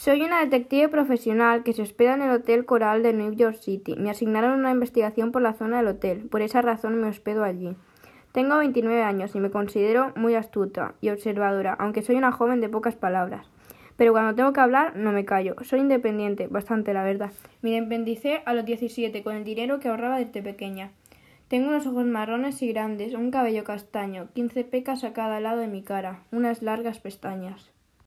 Soy una detective profesional que se hospeda en el Hotel Coral de New York City. Me asignaron una investigación por la zona del hotel. Por esa razón me hospedo allí. Tengo 29 años y me considero muy astuta y observadora, aunque soy una joven de pocas palabras. Pero cuando tengo que hablar, no me callo. Soy independiente, bastante la verdad. Me independicé a los 17 con el dinero que ahorraba desde pequeña. Tengo unos ojos marrones y grandes, un cabello castaño, quince pecas a cada lado de mi cara, unas largas pestañas.